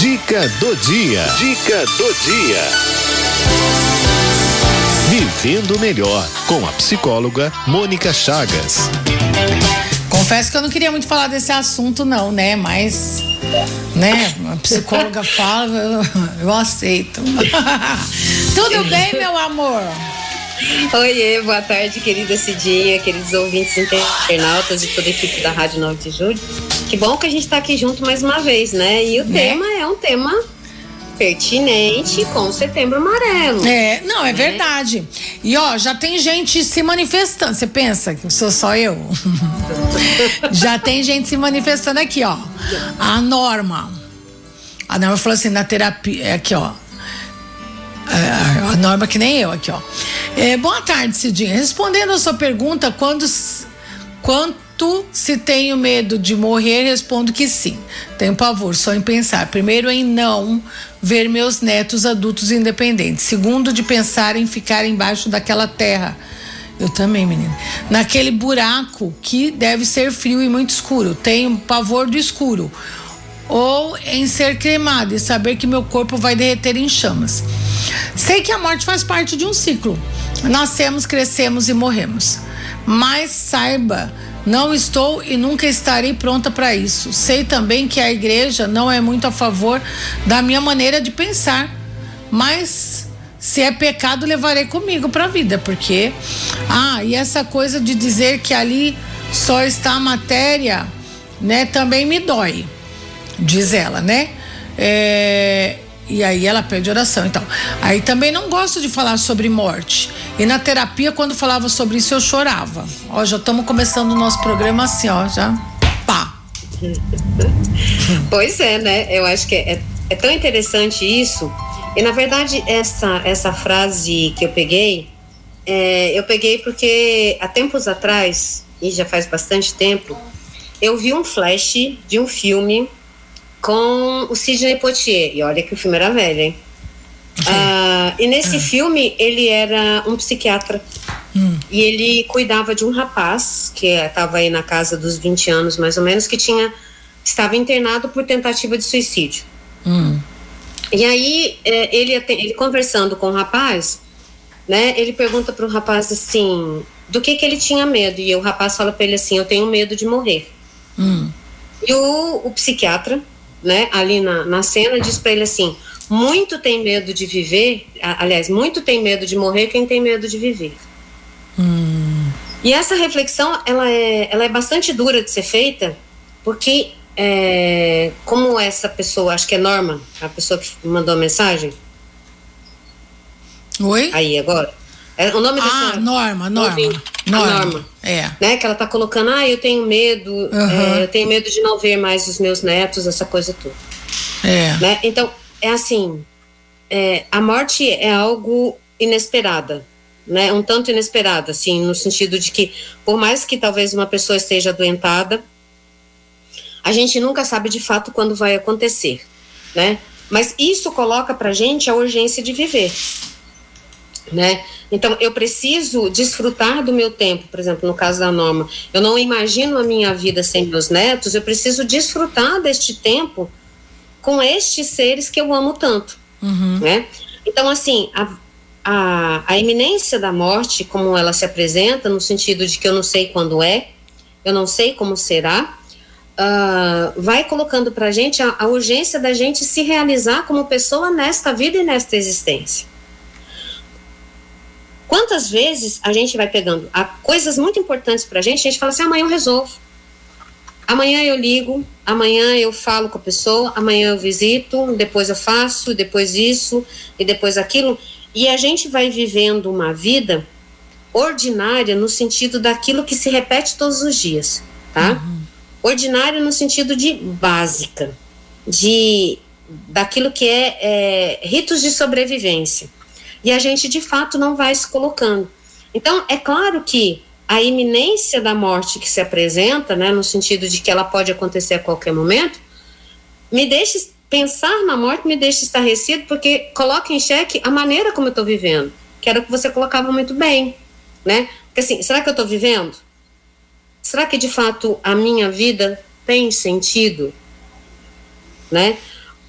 Dica do dia. Dica do dia. Vivendo melhor com a psicóloga Mônica Chagas. Confesso que eu não queria muito falar desse assunto, não, né? Mas, né? A psicóloga fala, eu, eu aceito. Tudo bem, meu amor? Oiê, boa tarde, querida Cidinha, queridos ouvintes internautas e toda a equipe da Rádio 9 de Julho. Que bom que a gente está aqui junto mais uma vez, né? E o né? tema é um tema pertinente com o setembro amarelo. É, não, é né? verdade. E ó, já tem gente se manifestando. Você pensa que sou só eu? já tem gente se manifestando aqui, ó. A Norma. A Norma falou assim, na terapia. É aqui, ó. É, a Norma que nem eu aqui, ó. É, boa tarde, Cidinha. Respondendo a sua pergunta, quando, quanto se tenho medo de morrer, respondo que sim. Tenho pavor só em pensar. Primeiro, em não ver meus netos adultos independentes. Segundo, de pensar em ficar embaixo daquela terra. Eu também, menina. Naquele buraco que deve ser frio e muito escuro. Tenho pavor do escuro. Ou em ser cremado e saber que meu corpo vai derreter em chamas. Sei que a morte faz parte de um ciclo. Nascemos, crescemos e morremos. Mas saiba, não estou e nunca estarei pronta para isso. Sei também que a igreja não é muito a favor da minha maneira de pensar, mas se é pecado, levarei comigo para a vida, porque ah, e essa coisa de dizer que ali só está a matéria, né, também me dói, diz ela, né? É, e aí ela pede oração. Então, aí também não gosto de falar sobre morte. E na terapia, quando falava sobre isso, eu chorava. Ó, já estamos começando o nosso programa assim, ó, já pá. pois é, né? Eu acho que é, é tão interessante isso. E na verdade, essa, essa frase que eu peguei, é, eu peguei porque há tempos atrás, e já faz bastante tempo, eu vi um flash de um filme com o Sidney Poitier. E olha que o filme era velho, hein? Uh, e nesse ah. filme ele era um psiquiatra hum. e ele cuidava de um rapaz que estava aí na casa dos 20 anos mais ou menos que tinha estava internado por tentativa de suicídio. Hum. E aí é, ele, ele conversando com o rapaz, né? Ele pergunta para o rapaz assim do que que ele tinha medo e o rapaz fala para ele assim eu tenho medo de morrer. Hum. E o, o psiquiatra né, ali na, na cena, diz para ele assim: muito tem medo de viver, aliás, muito tem medo de morrer quem tem medo de viver. Hum. E essa reflexão, ela é, ela é bastante dura de ser feita, porque é, como essa pessoa, acho que é Norma, a pessoa que mandou a mensagem. Oi? Aí, agora. É, o nome ah, dessa. Norma, Norma. Norma. Norma. É. Né, que ela tá colocando, ah, eu tenho medo, uhum. é, eu tenho medo de não ver mais os meus netos, essa coisa toda. É. Né? Então, é assim, é, a morte é algo inesperada, né? Um tanto inesperada, assim, no sentido de que, por mais que talvez uma pessoa esteja adoentada, a gente nunca sabe de fato quando vai acontecer, né? Mas isso coloca pra gente a urgência de viver né? Então, eu preciso desfrutar do meu tempo, por exemplo, no caso da Norma. Eu não imagino a minha vida sem meus netos, eu preciso desfrutar deste tempo com estes seres que eu amo tanto, uhum. né? Então, assim, a, a, a iminência da morte, como ela se apresenta, no sentido de que eu não sei quando é, eu não sei como será, uh, vai colocando para a gente a urgência da gente se realizar como pessoa nesta vida e nesta existência. Quantas vezes a gente vai pegando a, coisas muito importantes para a gente, a gente fala assim: amanhã eu resolvo. Amanhã eu ligo, amanhã eu falo com a pessoa, amanhã eu visito, depois eu faço, depois isso e depois aquilo. E a gente vai vivendo uma vida ordinária no sentido daquilo que se repete todos os dias, tá? Uhum. Ordinária no sentido de básica, de daquilo que é, é ritos de sobrevivência e a gente de fato não vai se colocando. Então, é claro que a iminência da morte que se apresenta, né, no sentido de que ela pode acontecer a qualquer momento, me deixa pensar na morte, me deixa estarrecido, porque coloca em xeque a maneira como eu estou vivendo, que era o que você colocava muito bem, né? Porque assim, será que eu estou vivendo? Será que de fato a minha vida tem sentido, né?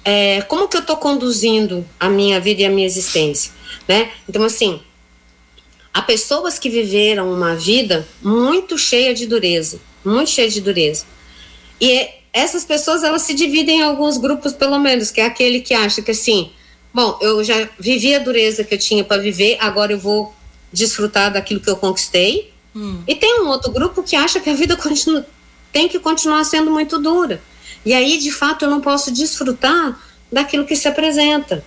é, como que eu estou conduzindo a minha vida e a minha existência, né? Então, assim, há pessoas que viveram uma vida muito cheia de dureza, muito cheia de dureza. E essas pessoas, elas se dividem em alguns grupos, pelo menos, que é aquele que acha que, assim, bom, eu já vivi a dureza que eu tinha para viver, agora eu vou desfrutar daquilo que eu conquistei. Hum. E tem um outro grupo que acha que a vida continua, tem que continuar sendo muito dura. E aí, de fato, eu não posso desfrutar daquilo que se apresenta,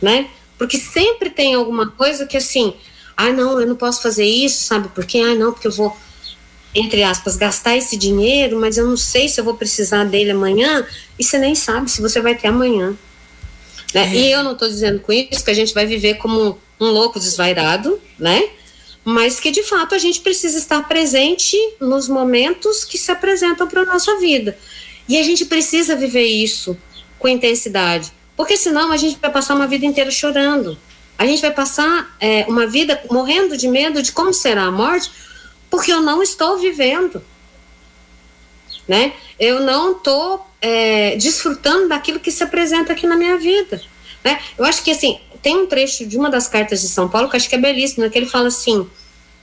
né? Porque sempre tem alguma coisa que assim, ah, não, eu não posso fazer isso, sabe por quê? Ah, não, porque eu vou, entre aspas, gastar esse dinheiro, mas eu não sei se eu vou precisar dele amanhã, e você nem sabe se você vai ter amanhã. Né? É. E eu não estou dizendo com isso que a gente vai viver como um louco desvairado, né? Mas que de fato a gente precisa estar presente nos momentos que se apresentam para a nossa vida. E a gente precisa viver isso com intensidade, porque senão a gente vai passar uma vida inteira chorando. A gente vai passar é, uma vida morrendo de medo de como será a morte, porque eu não estou vivendo. Né? Eu não estou é, desfrutando daquilo que se apresenta aqui na minha vida. Né? Eu acho que assim, tem um trecho de uma das cartas de São Paulo que acho que é belíssimo, né? que ele fala assim: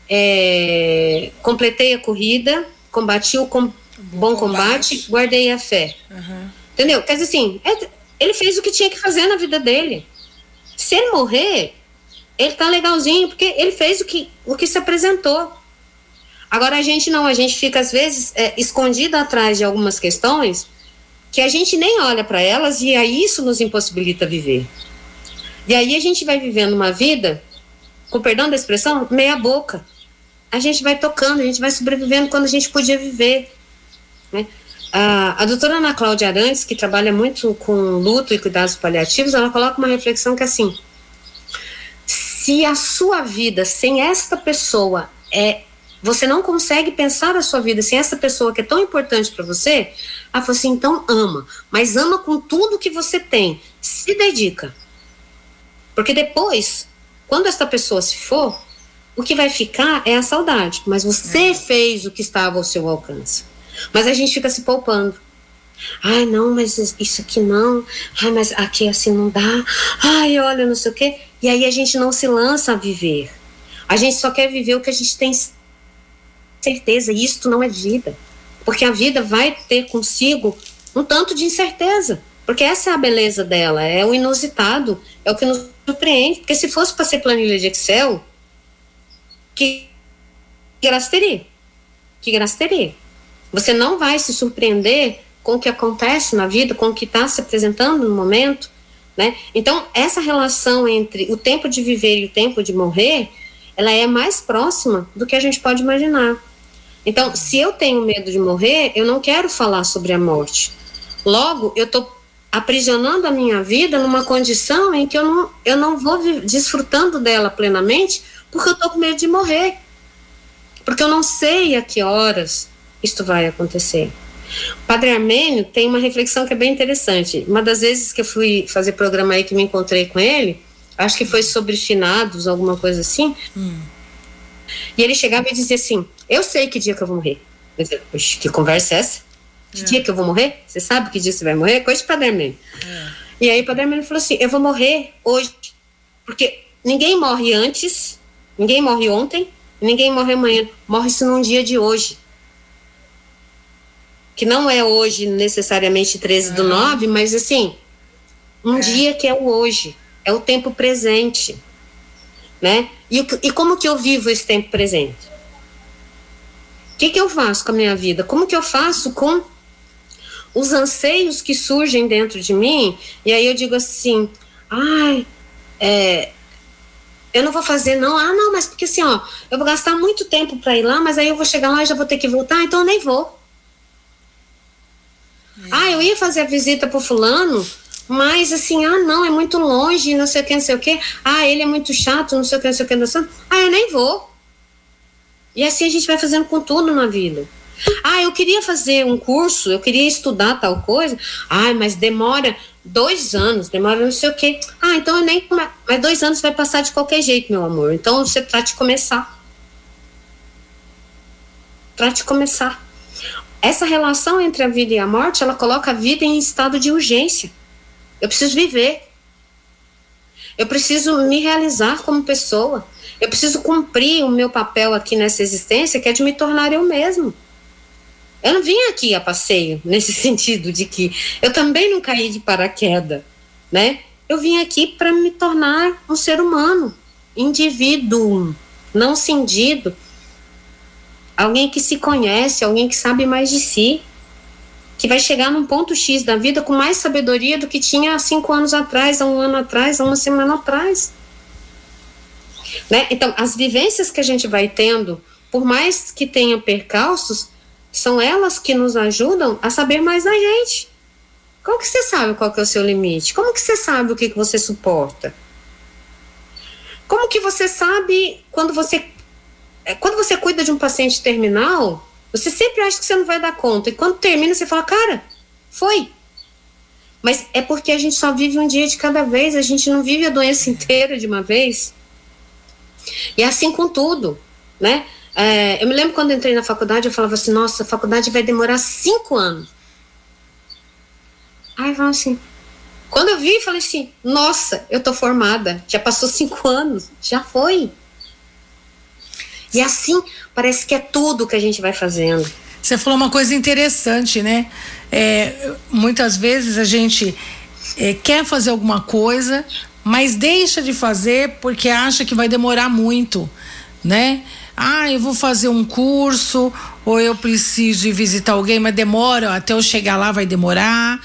é, completei a corrida, combati o com, bom combate, guardei a fé. Uhum. Entendeu? Quer dizer assim, é, ele fez o que tinha que fazer na vida dele. Se ele morrer, ele tá legalzinho, porque ele fez o que, o que se apresentou. Agora a gente não, a gente fica às vezes é, escondido atrás de algumas questões que a gente nem olha para elas e aí isso nos impossibilita viver. E aí a gente vai vivendo uma vida, com perdão da expressão, meia boca. A gente vai tocando, a gente vai sobrevivendo quando a gente podia viver. Né? A, a doutora Ana Cláudia Arantes, que trabalha muito com luto e cuidados paliativos, ela coloca uma reflexão que é assim: se a sua vida sem esta pessoa é. Você não consegue pensar a sua vida sem essa pessoa que é tão importante para você. Ela falou assim: então ama, mas ama com tudo que você tem. Se dedica. Porque depois, quando esta pessoa se for, o que vai ficar é a saudade. Mas você é. fez o que estava ao seu alcance. Mas a gente fica se poupando. Ai, não, mas isso aqui não. Ai, mas aqui assim não dá. Ai, olha, não sei o quê. E aí a gente não se lança a viver. A gente só quer viver o que a gente tem certeza. E isto não é vida. Porque a vida vai ter consigo um tanto de incerteza. Porque essa é a beleza dela, é o inusitado, é o que nos surpreende. Porque se fosse para ser planilha de Excel, que graça teria? Que graça teria? Você não vai se surpreender com o que acontece na vida, com o que está se apresentando no momento, né? Então, essa relação entre o tempo de viver e o tempo de morrer, ela é mais próxima do que a gente pode imaginar. Então, se eu tenho medo de morrer, eu não quero falar sobre a morte. Logo, eu estou aprisionando a minha vida numa condição em que eu não, eu não vou desfrutando dela plenamente, porque eu estou com medo de morrer. Porque eu não sei a que horas, isto vai acontecer. Padre Armênio tem uma reflexão que é bem interessante. Uma das vezes que eu fui fazer programa aí que me encontrei com ele, acho que foi sobre finados, alguma coisa assim. Hum. E ele chegava e dizia assim: Eu sei que dia que eu vou morrer. Eu dizia, que conversa é essa? Que é. dia que eu vou morrer? Você sabe que dia você vai morrer? Coisa de Padre Armênio. É. E aí Padre Armênio falou assim: Eu vou morrer hoje. Porque ninguém morre antes, ninguém morre ontem, ninguém morre amanhã. Morre-se num dia de hoje que não é hoje necessariamente 13 do 9, mas assim, um é. dia que é o hoje, é o tempo presente, né? E, e como que eu vivo esse tempo presente? O que, que eu faço com a minha vida? Como que eu faço com os anseios que surgem dentro de mim? E aí eu digo assim, ai, é, eu não vou fazer não, ah não, mas porque assim, ó, eu vou gastar muito tempo para ir lá, mas aí eu vou chegar lá e já vou ter que voltar, então eu nem vou. Ah, eu ia fazer a visita pro fulano, mas assim, ah, não, é muito longe, não sei o que, não sei o que. Ah, ele é muito chato, não sei o que, não sei o que, não sei o que. Ah, eu nem vou. E assim a gente vai fazendo com tudo na vida. Ah, eu queria fazer um curso, eu queria estudar tal coisa. Ah, mas demora dois anos, demora não sei o quê. Ah, então eu nem. Mas dois anos vai passar de qualquer jeito, meu amor. Então você trate de começar. Trate de começar essa relação entre a vida e a morte, ela coloca a vida em estado de urgência. Eu preciso viver. Eu preciso me realizar como pessoa. Eu preciso cumprir o meu papel aqui nessa existência, que é de me tornar eu mesmo. Eu não vim aqui a passeio, nesse sentido de que eu também não caí de paraquedas, né? Eu vim aqui para me tornar um ser humano, indivíduo, não cindido, alguém que se conhece, alguém que sabe mais de si, que vai chegar num ponto X da vida com mais sabedoria do que tinha há cinco anos atrás, há um ano atrás, há uma semana atrás. Né? Então, as vivências que a gente vai tendo, por mais que tenha percalços, são elas que nos ajudam a saber mais da gente. Como que você sabe qual que é o seu limite? Como que você sabe o que, que você suporta? Como que você sabe quando você é, quando você cuida de um paciente terminal, você sempre acha que você não vai dar conta. E quando termina, você fala, cara, foi. Mas é porque a gente só vive um dia de cada vez, a gente não vive a doença inteira de uma vez. E é assim com tudo, né? É, eu me lembro quando entrei na faculdade, eu falava assim, nossa, a faculdade vai demorar cinco anos. Aí eu falava assim, quando eu vi, falei assim, nossa, eu tô formada, já passou cinco anos, já foi. E assim, parece que é tudo que a gente vai fazendo. Você falou uma coisa interessante, né? É, muitas vezes a gente é, quer fazer alguma coisa, mas deixa de fazer porque acha que vai demorar muito, né? Ah, eu vou fazer um curso, ou eu preciso ir visitar alguém, mas demora, até eu chegar lá vai demorar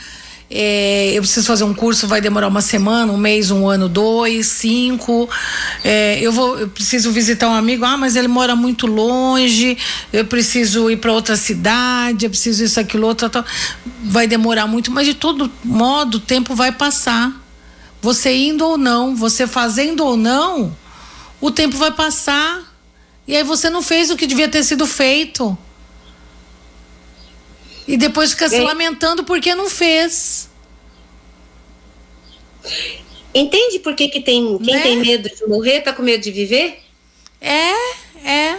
é, eu preciso fazer um curso, vai demorar uma semana, um mês, um ano, dois, cinco. É, eu vou, eu preciso visitar um amigo, ah, mas ele mora muito longe, eu preciso ir para outra cidade, eu preciso isso, aquilo, outro, tal. vai demorar muito, mas de todo modo o tempo vai passar. Você indo ou não, você fazendo ou não, o tempo vai passar. E aí você não fez o que devia ter sido feito. E depois fica se lamentando porque não fez. Entende por que, que tem, quem né? tem medo de morrer tá com medo de viver? É, é.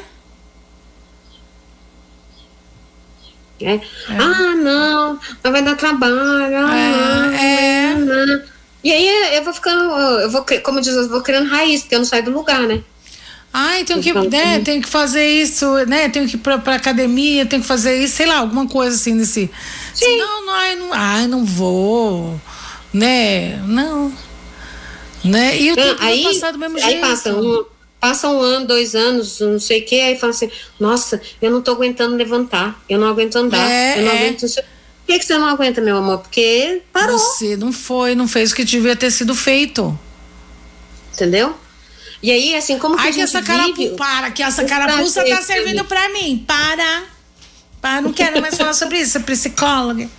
É. é. Ah, não, mas vai dar trabalho. Ah, é, não, é. Não. E aí eu vou ficando, eu vou, como diz, eu vou criando raiz, porque eu não saio do lugar, né? Ai, tenho que, né, tenho que fazer isso, né? Tenho que ir pra, pra academia, tenho que fazer isso, sei lá, alguma coisa assim nesse. Sim. Não, não, ai, não, ai, não vou. Né? Não. Né? E o tempo aí, passar do mesmo aí jeito. Passa um, passa um ano, dois anos, não sei o que, aí fala assim, nossa, eu não tô aguentando levantar, eu não aguento andar, é, eu não é. aguento. Por que, que você não aguenta, meu amor? Porque parou. Você não foi, não fez o que devia ter sido feito. Entendeu? E aí, assim, como que Ai, a gente que essa carapu, para, que essa carapuça tá servindo para mim. Para. Para, não quero mais falar sobre isso, psicóloga.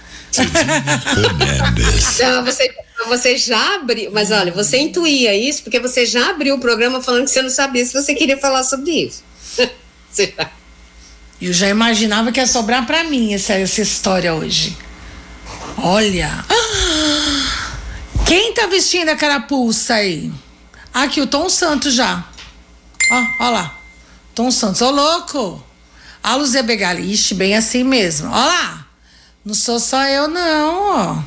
não, você, você já abriu, mas olha, você intuía isso porque você já abriu o programa falando que você não sabia se você queria falar sobre isso. você já. Eu já imaginava que ia sobrar para mim essa, essa história hoje. Olha. Quem tá vestindo a carapuça aí? Aqui, o Tom Santos já. Ó, ó lá. Tom Santos, ô louco. A Luzia Begaliste, bem assim mesmo. Ó lá. Não sou só eu, não, ó.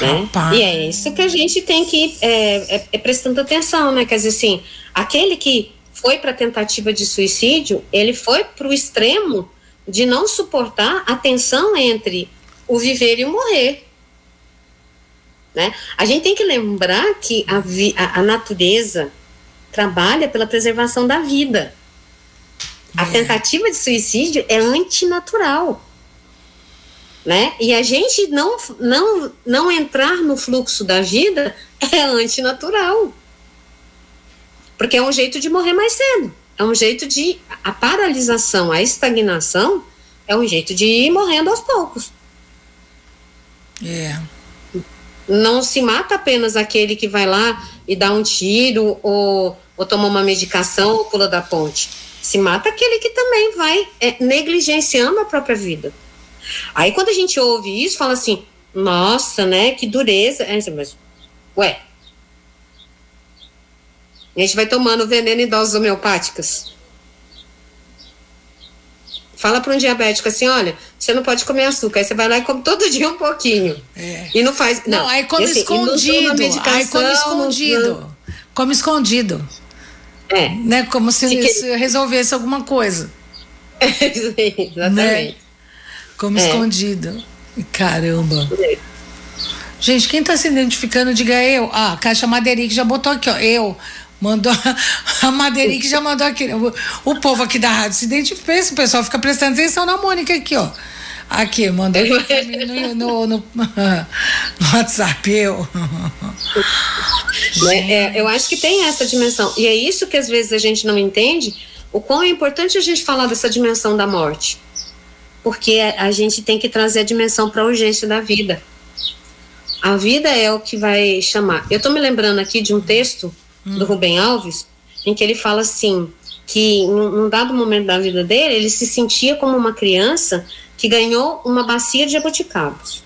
Né? E é isso que a gente tem que ir é, é, é, prestando atenção, né? Quer dizer, assim, aquele que foi para tentativa de suicídio, ele foi para o extremo de não suportar a tensão entre o viver e o morrer. Né? A gente tem que lembrar que a, vi, a, a natureza trabalha pela preservação da vida. A é. tentativa de suicídio é antinatural. Né? E a gente não, não, não entrar no fluxo da vida é antinatural. Porque é um jeito de morrer mais cedo. É um jeito de. A paralisação, a estagnação, é um jeito de ir morrendo aos poucos. É não se mata apenas aquele que vai lá e dá um tiro ou, ou toma uma medicação ou pula da ponte. Se mata aquele que também vai é, negligenciando a própria vida. Aí quando a gente ouve isso, fala assim, nossa, né, que dureza. É, mas, ué, a gente vai tomando veneno em doses homeopáticas. Fala para um diabético assim, olha, você não pode comer açúcar. Aí você vai lá e come todo dia um pouquinho. É. E não faz. Não, não aí come assim, escondido. Aí come escondido. Não, come escondido. É. Né? Como se, se resolvesse alguma coisa. exatamente. Né? Como é. escondido. Caramba. É. Gente, quem tá se identificando, diga eu. Ah, Caixa Madeirique já botou aqui, ó. Eu. Mandou. A Madeirique já mandou aqui. O, o povo aqui da rádio se identifica. O pessoal fica prestando atenção na Mônica aqui, ó. Aqui, mandou no, no, no, no, WhatsApp, eu. É, é, eu acho que tem essa dimensão. E é isso que às vezes a gente não entende, o quão é importante a gente falar dessa dimensão da morte. Porque a gente tem que trazer a dimensão para a urgência da vida. A vida é o que vai chamar. Eu estou me lembrando aqui de um texto hum. do Rubem Alves, em que ele fala assim: que num dado momento da vida dele, ele se sentia como uma criança que ganhou uma bacia de jabuticabas.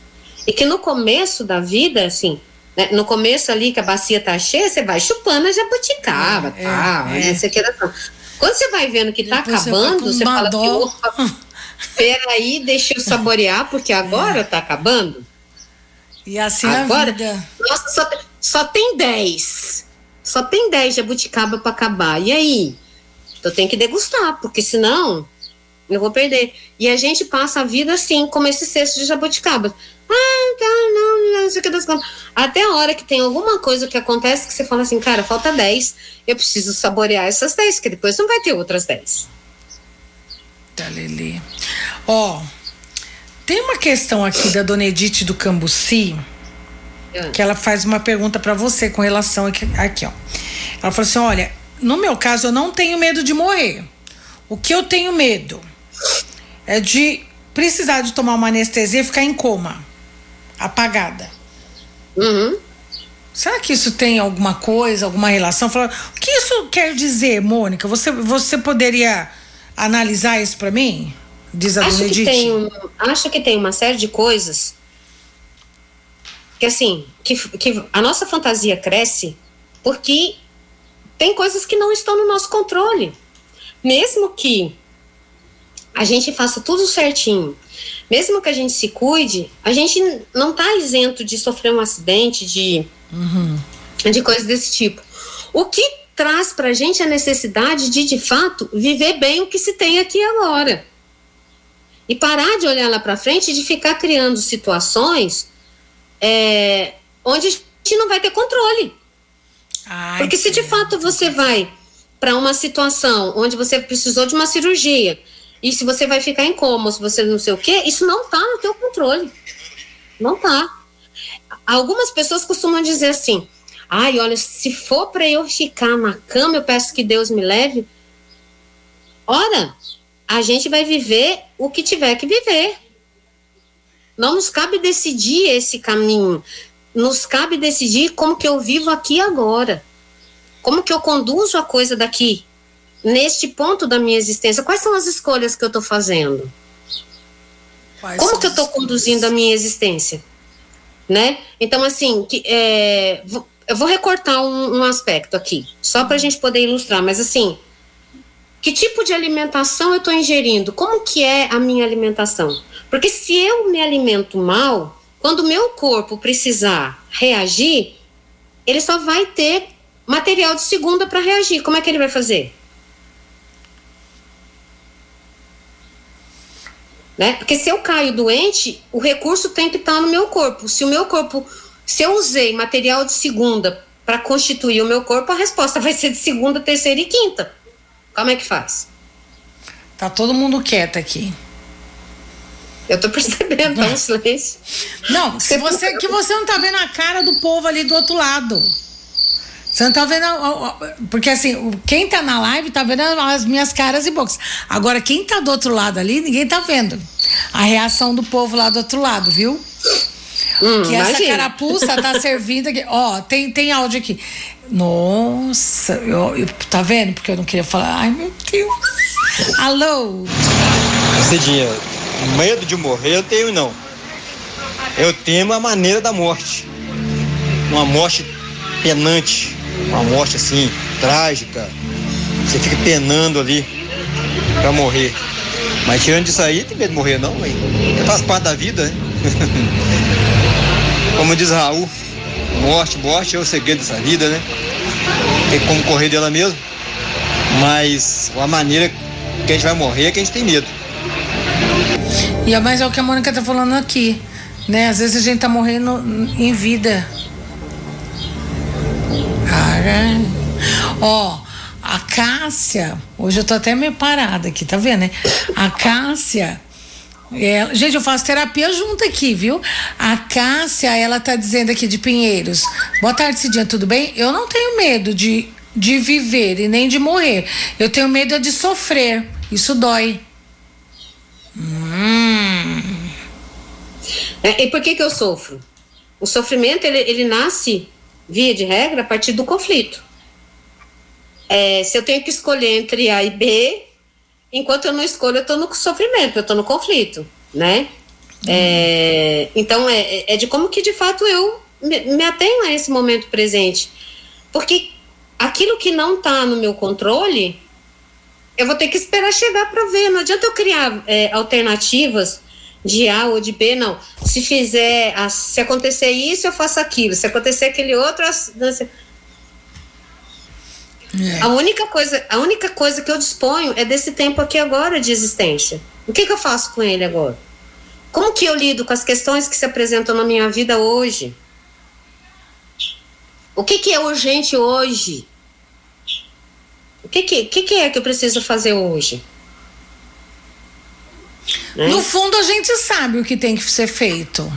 E que no começo da vida, assim, né, no começo ali que a bacia tá cheia, você vai chupando a jabuticaba, é, tal, é, né, é. Quando você vai vendo que tá Depois acabando, você, você fala assim, opa, peraí, deixa eu saborear, porque agora tá acabando. E assim Agora, a vida. Nossa, só, só tem 10. Só tem 10 jabuticaba para acabar. E aí? Eu tenho que degustar, porque senão eu vou perder. E a gente passa a vida assim, como esse cesto de jabuticaba. Ah, tá, não, não sei o que das contas. Até a hora que tem alguma coisa que acontece que você fala assim, cara, falta 10. Eu preciso saborear essas 10, que depois não vai ter outras 10. Tá, Lili. Ó, tem uma questão aqui da dona Edith do Cambuci. Que ela faz uma pergunta para você com relação aqui, aqui, ó. Ela falou assim: olha, no meu caso, eu não tenho medo de morrer. O que eu tenho medo é de precisar de tomar uma anestesia e ficar em coma, apagada. Uhum. Será que isso tem alguma coisa, alguma relação? o que isso quer dizer, Mônica? Você, você poderia analisar isso para mim? Diz a acho que tem um, Acho que tem uma série de coisas que assim, que, que a nossa fantasia cresce porque tem coisas que não estão no nosso controle. Mesmo que a gente faça tudo certinho, mesmo que a gente se cuide, a gente não está isento de sofrer um acidente, de, uhum. de coisas desse tipo. O que traz para a gente a necessidade de, de fato, viver bem o que se tem aqui agora. E parar de olhar lá para frente e de ficar criando situações é, onde a gente não vai ter controle. Ai, Porque se de fato você vai para uma situação onde você precisou de uma cirurgia e se você vai ficar em coma, se você não sei o quê, isso não está no teu controle. Não tá. Algumas pessoas costumam dizer assim: "Ai, olha, se for para eu ficar na cama, eu peço que Deus me leve". Ora, a gente vai viver o que tiver que viver. Não nos cabe decidir esse caminho. Nos cabe decidir como que eu vivo aqui agora. Como que eu conduzo a coisa daqui, neste ponto da minha existência. Quais são as escolhas que eu estou fazendo? Quais como que eu estou conduzindo a minha existência? Né? Então, assim, que, é, eu vou recortar um, um aspecto aqui, só para a gente poder ilustrar, mas assim, que tipo de alimentação eu estou ingerindo? Como que é a minha alimentação? Porque se eu me alimento mal, quando o meu corpo precisar reagir, ele só vai ter material de segunda para reagir. Como é que ele vai fazer? Né? Porque se eu caio doente, o recurso tem que estar no meu corpo. Se o meu corpo, se eu usei material de segunda para constituir o meu corpo, a resposta vai ser de segunda, terceira e quinta. Como é que faz? Tá todo mundo quieto aqui. Eu tô percebendo, tá um silêncio. Não, se você, que você não tá vendo a cara do povo ali do outro lado. Você não tá vendo. Porque assim, quem tá na live tá vendo as minhas caras e bocas. Agora, quem tá do outro lado ali, ninguém tá vendo. A reação do povo lá do outro lado, viu? Hum, que essa imagina. carapuça tá servindo aqui. Ó, tem, tem áudio aqui. Nossa, eu, eu, tá vendo? Porque eu não queria falar. Ai, meu Deus. Alô? Cidinha, medo de morrer eu tenho não. Eu temo a maneira da morte. Uma morte penante. Uma morte assim, trágica. Você fica penando ali para morrer. Mas tirando disso aí, tem medo de morrer não, hein? Faz parte da vida, né? Como diz Raul, morte, morte é o segredo dessa vida, né? Tem como correr dela mesmo. Mas a maneira que a gente vai morrer é que a gente tem medo. E é mais é o que a Mônica tá falando aqui, né? Às vezes a gente tá morrendo em vida. Cara. Ó, a Cássia, hoje eu tô até meio parada aqui, tá vendo, né? A Cássia. É, gente, eu faço terapia junto aqui, viu? A Cássia, ela tá dizendo aqui de Pinheiros. Boa tarde, Cidinha, tudo bem? Eu não tenho medo de, de viver e nem de morrer. Eu tenho medo de sofrer. Isso dói. Hum. É, e por que que eu sofro? O sofrimento, ele, ele nasce, via de regra, a partir do conflito. É, se eu tenho que escolher entre A e B, enquanto eu não escolho, eu estou no sofrimento, eu estou no conflito, né? É, então, é, é de como que de fato eu me, me atenho a esse momento presente. Porque aquilo que não está no meu controle, eu vou ter que esperar chegar para ver. Não adianta eu criar é, alternativas de A ou de B, não. Se fizer, se acontecer isso, eu faço aquilo. Se acontecer aquele outro, eu, é. A única coisa, a única coisa que eu disponho é desse tempo aqui agora de existência. O que, que eu faço com ele agora? Como que eu lido com as questões que se apresentam na minha vida hoje? O que, que é urgente hoje? O que, que, que, que é que eu preciso fazer hoje? Né? No fundo, a gente sabe o que tem que ser feito.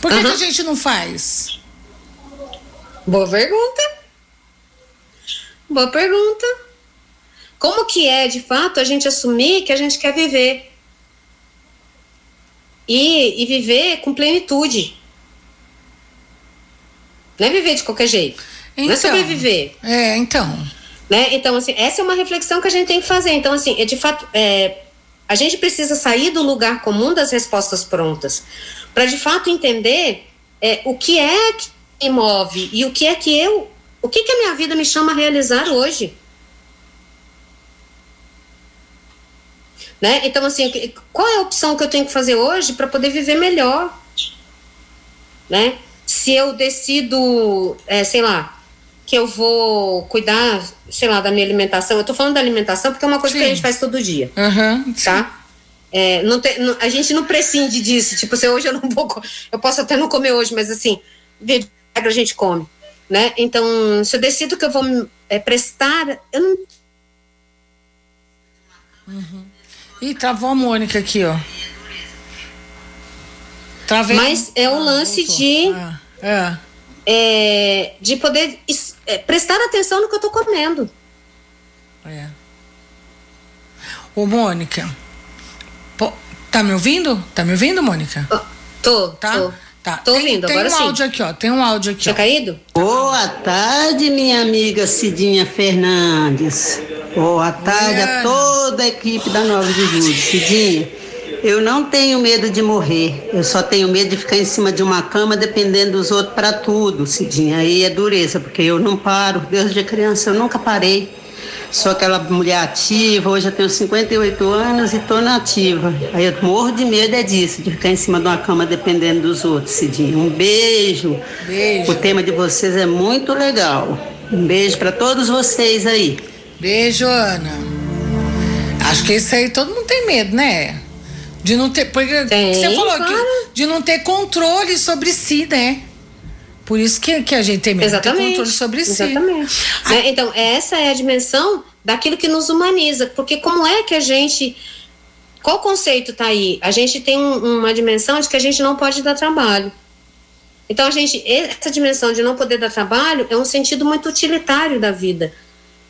Por que, uhum. que a gente não faz? Boa pergunta. Boa pergunta. Como que é, de fato, a gente assumir que a gente quer viver? E, e viver com plenitude. Não é viver de qualquer jeito. Então, não é então. sobreviver. É, então. Né? Então, assim, essa é uma reflexão que a gente tem que fazer. Então, assim, é de fato, é, a gente precisa sair do lugar comum das respostas prontas, para de fato entender é, o que é que me move e o que é que eu o que, que a minha vida me chama a realizar hoje? Né? Então, assim, qual é a opção que eu tenho que fazer hoje para poder viver melhor? Né? Se eu decido, é, sei lá, que eu vou cuidar, sei lá, da minha alimentação. Eu tô falando da alimentação porque é uma coisa sim. que a gente faz todo dia. Uhum, tá? É, não tem, não, a gente não prescinde disso. Tipo, se hoje eu não vou. Eu posso até não comer hoje, mas assim, de regra a gente come né? Então, se eu decido que eu vou é, prestar, eu não. Uhum. Ih, travou a Mônica aqui, ó. Travei. Mas é o ah, lance voltou. de. Ah, é. É, de poder é, prestar atenção no que eu tô comendo. É. Ô, Mônica. Pô, tá me ouvindo? Tá me ouvindo, Mônica? tô, tá? Tô. Tá. Tô tem, ouvindo, tem agora um sim. áudio aqui, ó. Tem um áudio aqui. Tinha ó. caído? Boa tarde, minha amiga Cidinha Fernandes. Boa tarde a toda a equipe da Nova de Julho. Cidinha, eu não tenho medo de morrer. Eu só tenho medo de ficar em cima de uma cama dependendo dos outros para tudo, Cidinha. Aí é dureza, porque eu não paro. Desde criança eu nunca parei. Sou aquela mulher ativa, hoje eu tenho 58 anos e estou nativa. Aí eu morro de medo é disso, de ficar em cima de uma cama dependendo dos outros, Cidinha. Um beijo. Beijo. O tema de vocês é muito legal. Um beijo para todos vocês aí. Beijo, Ana. Acho que isso aí todo mundo tem medo, né? De não ter. Porque tem, você falou claro. que de não ter controle sobre si, né? Por isso que, que a gente tem medo Exatamente. ter controle sobre si. Exatamente. A... Né? Então, essa é a dimensão daquilo que nos humaniza. Porque como é que a gente. Qual conceito está aí? A gente tem um, uma dimensão de que a gente não pode dar trabalho. Então, a gente, essa dimensão de não poder dar trabalho é um sentido muito utilitário da vida.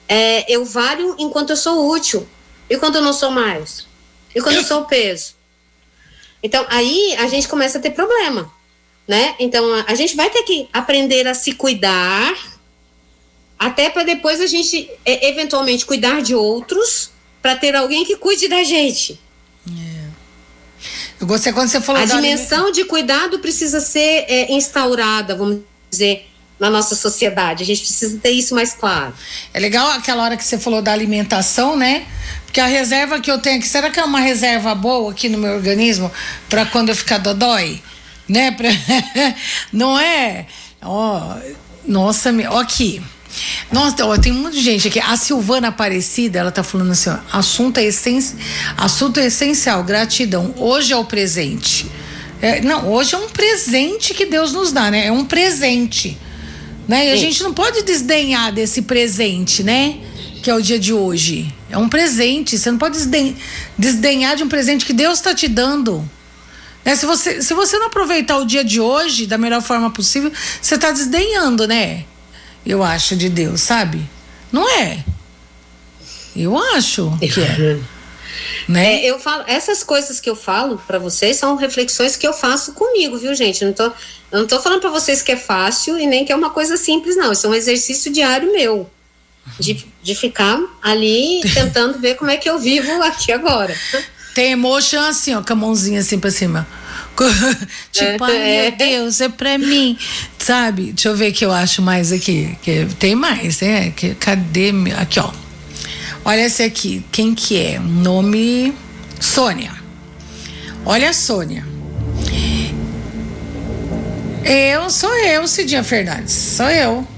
É, eu valho enquanto eu sou útil. E quando eu não sou mais? E quando eu sou peso? Então, aí a gente começa a ter problema né? Então a, gente vai ter que aprender a se cuidar, até para depois a gente é, eventualmente cuidar de outros, para ter alguém que cuide da gente. É. Eu gostei quando você falou a dimensão de cuidado precisa ser é, instaurada, vamos dizer, na nossa sociedade. A gente precisa ter isso mais claro. É legal aquela hora que você falou da alimentação, né? Porque a reserva que eu tenho aqui, será que é uma reserva boa aqui no meu organismo para quando eu ficar dodói? Né? Pra... Não é? Ó, nossa, ó aqui. Nossa, ó, tem muita gente aqui. A Silvana Aparecida, ela tá falando assim: ó, assunto, é assunto é essencial, gratidão. Hoje é o presente. É, não, hoje é um presente que Deus nos dá, né? É um presente. Né? E a gente não pode desdenhar desse presente, né? Que é o dia de hoje. É um presente. Você não pode desden... desdenhar de um presente que Deus está te dando. Né? Se, você, se você não aproveitar o dia de hoje da melhor forma possível, você está desdenhando, né? Eu acho de Deus, sabe? Não é? Eu acho que é. Né? É, eu falo, essas coisas que eu falo para vocês são reflexões que eu faço comigo, viu, gente? Eu não tô, eu não tô falando para vocês que é fácil e nem que é uma coisa simples, não. Isso é um exercício diário meu. De, de ficar ali tentando ver como é que eu vivo aqui agora. Tem emotion assim, ó, com a mãozinha assim pra cima. tipo, ai meu é. Deus, é pra mim. Sabe? Deixa eu ver o que eu acho mais aqui. Que tem mais, né? Que, cadê? Aqui, ó. Olha esse aqui, quem que é? Nome Sônia. Olha a Sônia. Eu sou eu, Cidinha Fernandes. Sou eu.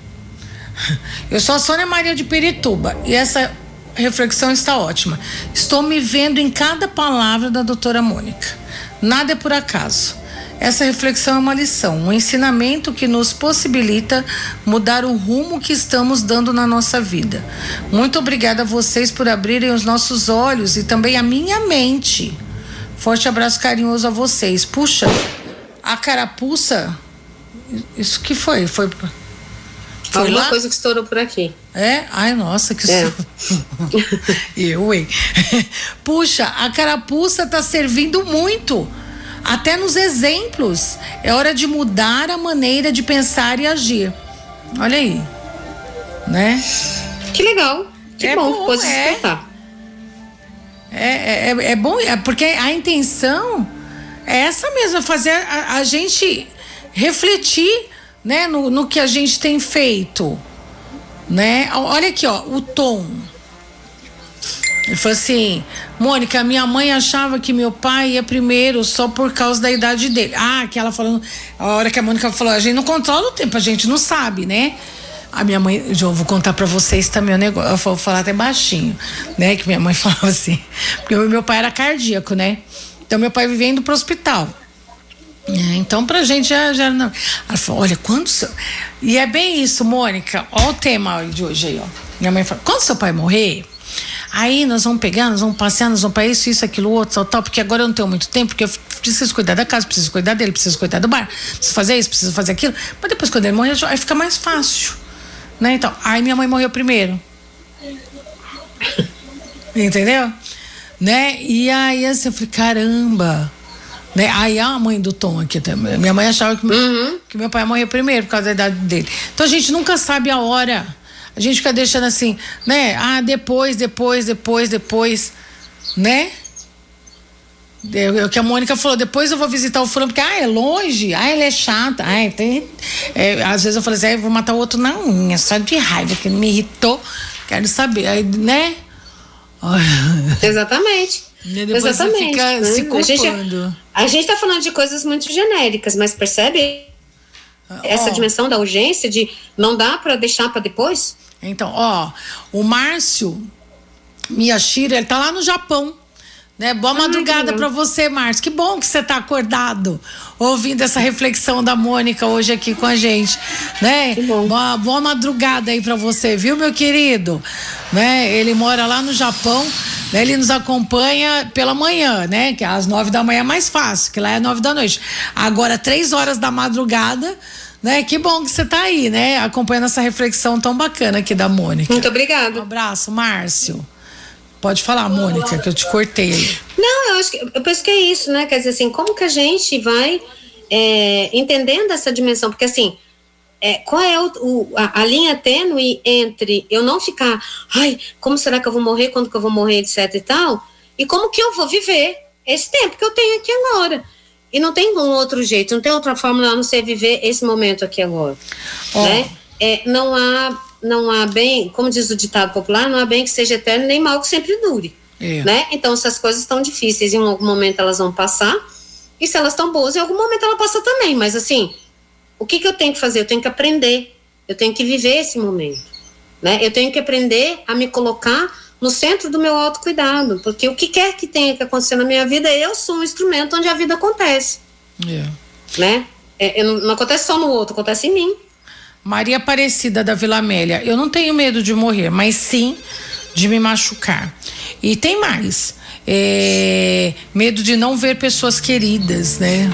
Eu sou a Sônia Maria de Pirituba. E essa reflexão está ótima. Estou me vendo em cada palavra da doutora Mônica. Nada é por acaso. Essa reflexão é uma lição, um ensinamento que nos possibilita mudar o rumo que estamos dando na nossa vida. Muito obrigada a vocês por abrirem os nossos olhos e também a minha mente. Forte abraço carinhoso a vocês. Puxa, a carapuça. Isso que foi? Foi. Foi Alguma lá? coisa que estourou por aqui. É? Ai, nossa, que é. Eu, hein? Puxa, a carapuça tá servindo muito até nos exemplos. É hora de mudar a maneira de pensar e agir. Olha aí. Né? Que legal. Que é bom, bom pode é. É, é, é, é, bom, é porque a intenção é essa mesmo, fazer a, a gente refletir né, no, no que a gente tem feito. Né? Olha aqui, ó, o tom. Ele falou assim: Mônica, minha mãe achava que meu pai ia primeiro só por causa da idade dele. Ah, que ela falando. A hora que a Mônica falou, a gente não controla o tempo, a gente não sabe, né? A minha mãe, eu vou contar para vocês também o negócio. Eu vou falar até baixinho, né? Que minha mãe falava assim. Porque meu pai era cardíaco, né? Então meu pai vivia indo pro hospital. É, então pra gente já, já não. Ela falou, olha, quando. E é bem isso, Mônica. Olha o tema de hoje aí, ó. Minha mãe falou: quando seu pai morrer, Aí nós vamos pegar, nós vamos passear, nós vamos para isso, isso, aquilo, outro, tal, tal, porque agora eu não tenho muito tempo, porque eu preciso cuidar da casa, preciso cuidar dele, preciso cuidar do bar, preciso fazer isso, preciso fazer aquilo. Mas depois, quando ele morrer, aí fica mais fácil. Né? Então, aí minha mãe morreu primeiro. Entendeu? Né? E aí assim, eu falei, caramba. Né? Aí a mãe do Tom aqui também. Minha mãe achava que, uhum. que meu pai morreu primeiro por causa da idade dele. Então a gente nunca sabe a hora a gente fica deixando assim, né? Ah, depois, depois, depois, depois, né? É o que a Mônica falou, depois eu vou visitar o fulano, porque, ah, é longe, ah, ele é chato, ah, tem... É, às vezes eu falo assim, ah, eu vou matar o outro na unha, só de raiva, que ele me irritou, quero saber, aí, né? Exatamente. Exatamente. Né? A gente, a gente tá falando de coisas muito genéricas, mas percebe essa oh. dimensão da urgência de não dá para deixar para depois? Então, ó, o Márcio Miyashiro, ele tá lá no Japão. Né? Boa madrugada para você, Márcio. Que bom que você tá acordado, ouvindo essa reflexão da Mônica hoje aqui com a gente, né? Que bom. Boa, boa madrugada aí para você, viu, meu querido? Né? Ele mora lá no Japão, né? Ele nos acompanha pela manhã, né? Que às nove da manhã é mais fácil, que lá é nove da noite. Agora, três horas da madrugada, né? Que bom que você está aí, né? Acompanhando essa reflexão tão bacana aqui da Mônica. Muito obrigada. Um abraço, Márcio. Pode falar, Mônica, que eu te cortei. Não, eu acho que eu penso que é isso, né? Quer dizer assim, como que a gente vai é, entendendo essa dimensão? Porque assim, é, qual é o, o, a, a, linha tênue entre eu não ficar, ai, como será que eu vou morrer, quando que eu vou morrer, etc e tal, e como que eu vou viver esse tempo que eu tenho aqui agora. E não tem um outro jeito, não tem outra forma a não ser viver esse momento aqui agora. Oh. Né? É, não há não há bem, como diz o ditado popular, não há bem que seja eterno, nem mal que sempre dure. É. Né? Então, se as coisas estão difíceis, em algum momento elas vão passar, e se elas estão boas, em algum momento ela passa também. Mas assim, o que, que eu tenho que fazer? Eu tenho que aprender, eu tenho que viver esse momento. Né? Eu tenho que aprender a me colocar no centro do meu autocuidado, porque o que quer que tenha que acontecer na minha vida, eu sou um instrumento onde a vida acontece. É. Né? É, não, não acontece só no outro, acontece em mim. Maria Aparecida da Vila Amélia, eu não tenho medo de morrer, mas sim de me machucar. E tem mais. É, medo de não ver pessoas queridas, né?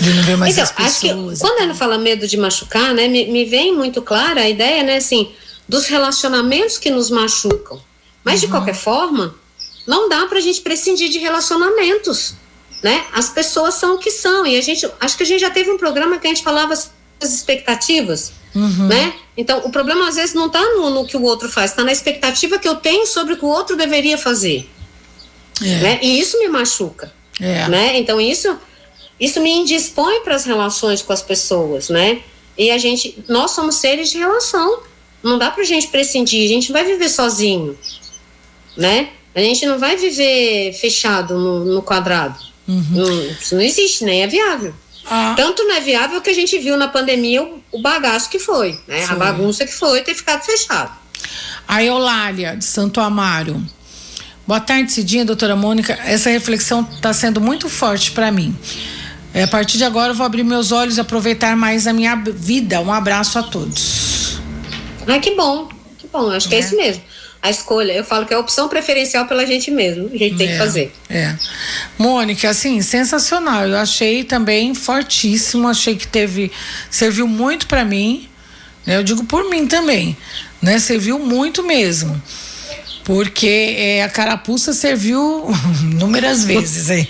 De não ver mais então, as pessoas. Quando ela fala medo de machucar, né, me, me vem muito clara a ideia, né, assim, dos relacionamentos que nos machucam. Mas uhum. de qualquer forma, não dá pra gente prescindir de relacionamentos, né? As pessoas são o que são e a gente, acho que a gente já teve um programa que a gente falava as expectativas, uhum. né? Então, o problema às vezes não está no, no, que o outro faz, está na expectativa que eu tenho sobre o que o outro deveria fazer. É. Né? E isso me machuca. É. Né? Então, isso, isso me indispõe para as relações com as pessoas, né? E a gente, nós somos seres de relação. Não dá pra gente prescindir, a gente não vai viver sozinho, né? A gente não vai viver fechado no, no quadrado. Uhum. Não, isso não existe, nem é viável. Ah. Tanto não é viável que a gente viu na pandemia o, o bagaço que foi, né? Foi. A bagunça que foi ter ficado fechado. A Eulália, de Santo Amaro. Boa tarde, Cidinha, doutora Mônica. Essa reflexão está sendo muito forte para mim. É, a partir de agora eu vou abrir meus olhos e aproveitar mais a minha vida. Um abraço a todos. Ah, que bom, que bom. Acho que é, é isso mesmo a escolha. Eu falo que é a opção preferencial pela gente mesmo. A gente tem é, que fazer. É. Mônica, assim, sensacional. Eu achei também fortíssimo. Achei que teve. Serviu muito para mim. Né? Eu digo por mim também. Né? Serviu muito mesmo porque é, a carapuça serviu inúmeras vezes aí,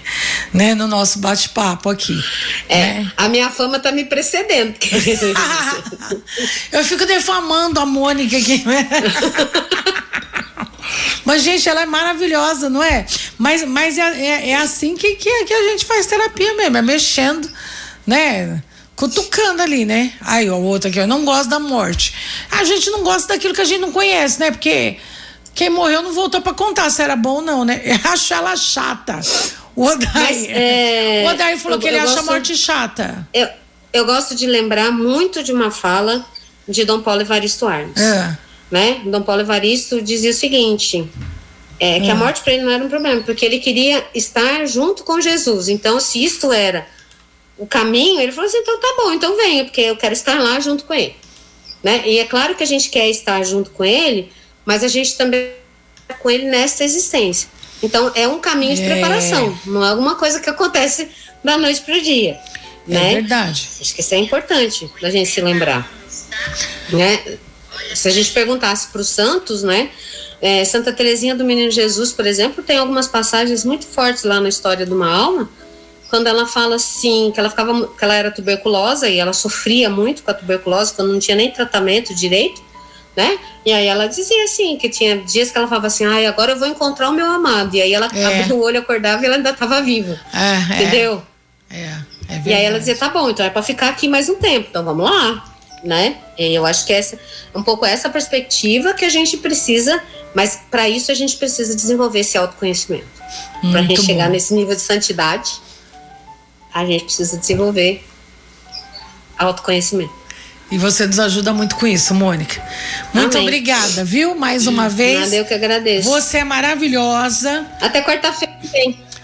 né, no nosso bate-papo aqui. É, né? a minha fama tá me precedendo. Eu fico defamando a Mônica aqui. Né? Mas, gente, ela é maravilhosa, não é? Mas, mas é, é, é assim que, que, que, a gente faz terapia mesmo, é mexendo, né? Cutucando ali, né? Aí, ó, o outro aqui, eu não gosto da morte. A gente não gosta daquilo que a gente não conhece, né? Porque quem morreu não voltou para contar se era bom ou não, né? Acho ela chata. O Odair, é, o Odair falou eu, que ele acha gosto, a morte chata. Eu, eu gosto de lembrar muito de uma fala de Dom Paulo Evaristo Armas. É né? Dom Paulo Evaristo dizia o seguinte: é, que a hum. morte para ele não era um problema, porque ele queria estar junto com Jesus. Então, se isto era o caminho, ele falou assim: então tá bom, então venha, porque eu quero estar lá junto com ele. Né? E é claro que a gente quer estar junto com ele, mas a gente também está com ele nessa existência. Então, é um caminho é. de preparação, não é alguma coisa que acontece da noite para o dia. É né? verdade. Acho que isso é importante da gente se lembrar. Né? se a gente perguntasse para os santos, né? É, Santa Teresinha do Menino Jesus, por exemplo, tem algumas passagens muito fortes lá na história de uma alma, quando ela fala assim que ela ficava, que ela era tuberculosa e ela sofria muito com a tuberculose, quando não tinha nem tratamento direito, né? E aí ela dizia assim que tinha dias que ela falava assim, ai, agora eu vou encontrar o meu amado. E aí ela é. abria o olho, acordava e ela ainda estava viva, é, entendeu? É. É e aí ela dizia, tá bom, então é para ficar aqui mais um tempo, então vamos lá né? E eu acho que essa um pouco essa perspectiva que a gente precisa, mas para isso a gente precisa desenvolver esse autoconhecimento. Para a gente bom. chegar nesse nível de santidade, a gente precisa desenvolver autoconhecimento. E você nos ajuda muito com isso, Mônica. Muito Amém. obrigada, viu? Mais uma vez. Nada, eu que agradeço. Você é maravilhosa. Até quarta-feira.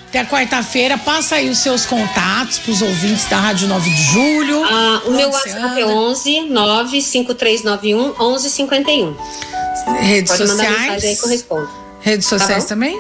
Até quarta-feira, passa aí os seus contatos para os ouvintes da Rádio 9 de Julho. Ah, o meu WhatsApp é 11 95391 1151. Redes Pode sociais. Mandar mensagem aí que eu respondo. Redes tá sociais tá também?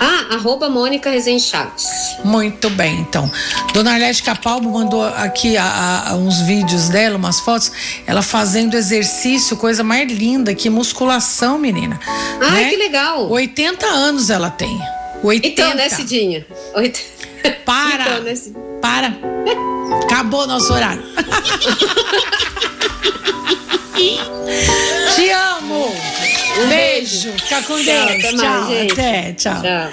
Ah, arroba Mônica Rezende Chaves. Muito bem, então. Dona Arlete Capalbo mandou aqui a, a, uns vídeos dela, umas fotos, ela fazendo exercício, coisa mais linda, que musculação, menina. Ai, né? que legal. 80 anos ela tem. 80. Então, né, Cidinha? Oit... Para! Então, né, Para! Acabou nosso horário. Te amo! Um beijo! Fica com Deus! Tchau, até, mais, tchau, até, tchau. tchau.